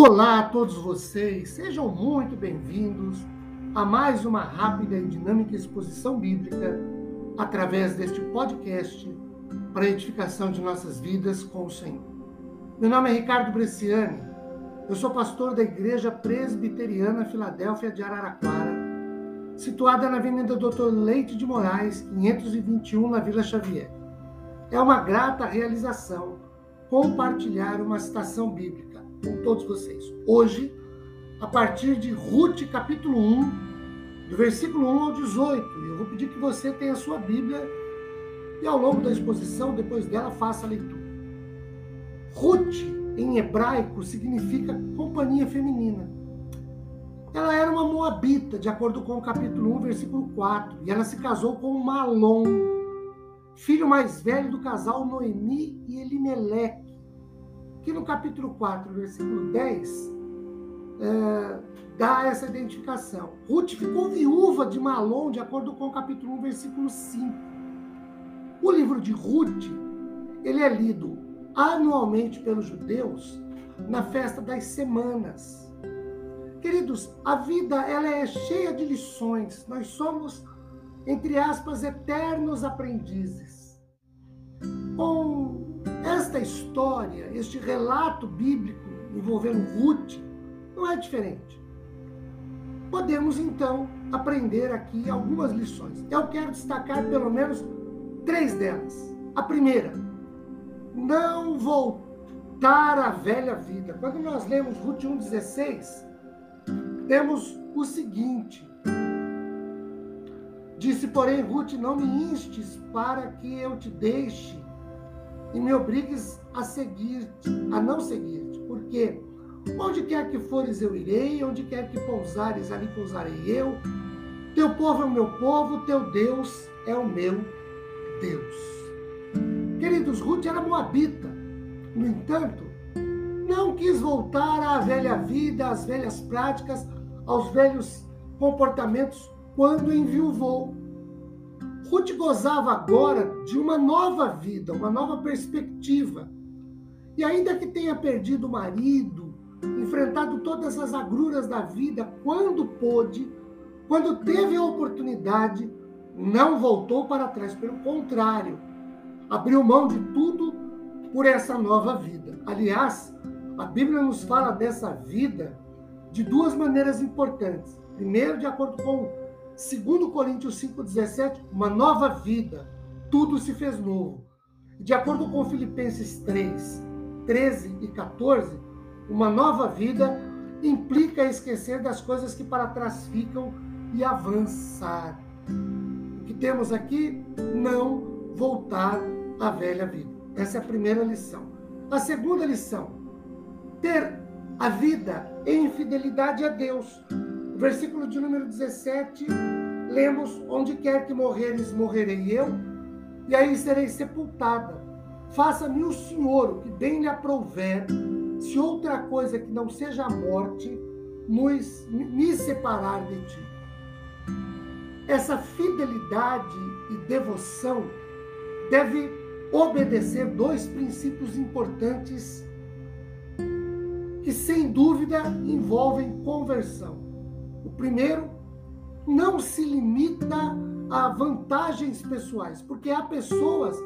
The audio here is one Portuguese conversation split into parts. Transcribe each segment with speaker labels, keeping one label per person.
Speaker 1: Olá a todos vocês, sejam muito bem-vindos a mais uma rápida e dinâmica exposição bíblica através deste podcast para a edificação de nossas vidas com o Senhor. Meu nome é Ricardo Bresciani, eu sou pastor da Igreja Presbiteriana Filadélfia de Araraquara, situada na Avenida Doutor Leite de Moraes, 521, na Vila Xavier. É uma grata realização compartilhar uma citação bíblica com todos vocês. Hoje, a partir de Ruth, capítulo 1, do versículo 1 ao 18. Eu vou pedir que você tenha a sua Bíblia e ao longo da exposição, depois dela, faça a leitura. Ruth, em hebraico, significa companhia feminina. Ela era uma moabita, de acordo com o capítulo 1, versículo 4, e ela se casou com Malom, filho mais velho do casal Noemi e Elimeleque que no capítulo 4, versículo 10, é, dá essa identificação. Ruth ficou viúva de Malom, de acordo com o capítulo 1, versículo 5. O livro de Ruth, ele é lido anualmente pelos judeus na festa das semanas. Queridos, a vida ela é cheia de lições. Nós somos, entre aspas, eternos aprendizes. Com esta história, este relato bíblico envolvendo Ruth, não é diferente. Podemos então aprender aqui algumas lições. Eu quero destacar pelo menos três delas. A primeira, não voltar à velha vida. Quando nós lemos Ruth 1,16, temos o seguinte: Disse, porém, Ruth, não me instes para que eu te deixe e me obrigues a seguir-te, a não seguir-te, porque onde quer que fores eu irei, onde quer que pousares ali pousarei eu. Teu povo é o meu povo, teu Deus é o meu Deus. Queridos, Ruth era moabita. No entanto, não quis voltar à velha vida, às velhas práticas, aos velhos comportamentos quando enviuvou. Ruth gozava agora de uma nova vida, uma nova perspectiva. E ainda que tenha perdido o marido, enfrentado todas as agruras da vida, quando pôde, quando teve a oportunidade, não voltou para trás, pelo contrário, abriu mão de tudo por essa nova vida. Aliás, a Bíblia nos fala dessa vida de duas maneiras importantes. Primeiro, de acordo com Segundo Coríntios 5,17, uma nova vida, tudo se fez novo. De acordo com Filipenses 3, 13 e 14, uma nova vida implica esquecer das coisas que para trás ficam e avançar. O que temos aqui? Não voltar à velha vida. Essa é a primeira lição. A segunda lição: ter a vida em fidelidade a Deus versículo de número 17, lemos: Onde quer que morreres, morrerei eu, e aí serei sepultada. Faça-me o Senhor o que bem lhe aprouver, se outra coisa que não seja a morte nos, me separar de ti. Essa fidelidade e devoção deve obedecer dois princípios importantes que, sem dúvida, envolvem conversão. O primeiro, não se limita a vantagens pessoais, porque há pessoas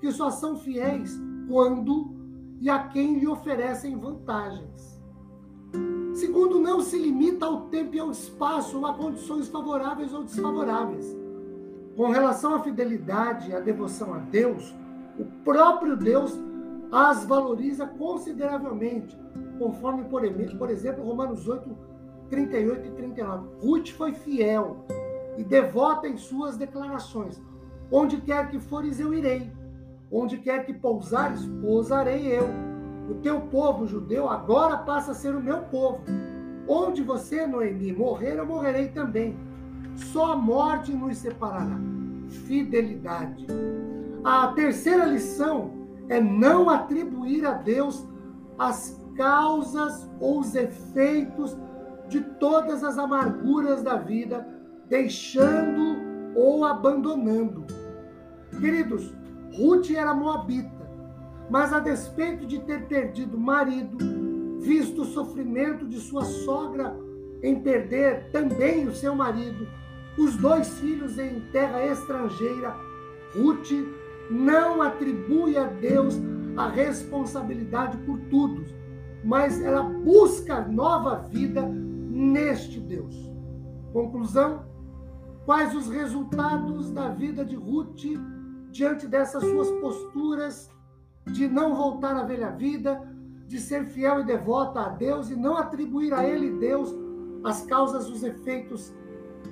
Speaker 1: que só são fiéis quando e a quem lhe oferecem vantagens. Segundo, não se limita ao tempo e ao espaço ou a condições favoráveis ou desfavoráveis. Com relação à fidelidade e à devoção a Deus, o próprio Deus as valoriza consideravelmente, conforme, por exemplo, Romanos 8, 38 e 39. Ruth foi fiel e devota em suas declarações. Onde quer que fores, eu irei. Onde quer que pousares, pousarei eu. O teu povo judeu agora passa a ser o meu povo. Onde você, Noemi, morrer, eu morrerei também. Só a morte nos separará. Fidelidade. A terceira lição é não atribuir a Deus as causas ou os efeitos de todas as amarguras da vida, deixando ou abandonando. Queridos, Ruth era moabita, mas a despeito de ter perdido marido, visto o sofrimento de sua sogra em perder também o seu marido, os dois filhos em terra estrangeira, Ruth não atribui a Deus a responsabilidade por tudo, mas ela busca nova vida neste Deus. Conclusão: quais os resultados da vida de Ruth diante dessas suas posturas de não voltar à velha vida, de ser fiel e devota a Deus e não atribuir a Ele, Deus, as causas, os efeitos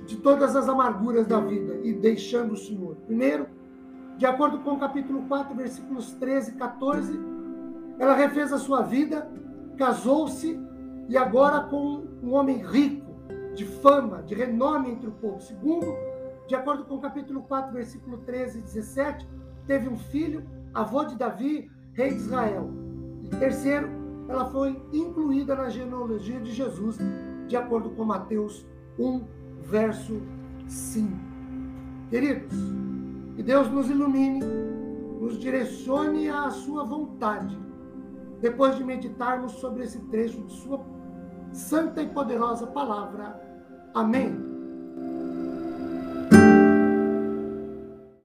Speaker 1: de todas as amarguras da vida e deixando o Senhor. Primeiro, de acordo com o capítulo 4, versículos 13 e 14, ela refez a sua vida, casou-se e agora com um homem rico, de fama, de renome entre o povo. Segundo, de acordo com o capítulo 4, versículo 13 e 17, teve um filho, avô de Davi, rei de Israel. E terceiro, ela foi incluída na genealogia de Jesus, de acordo com Mateus 1, verso 5. Queridos, que Deus nos ilumine, nos direcione à sua vontade, depois de meditarmos sobre esse trecho de sua santa e poderosa palavra. Amém.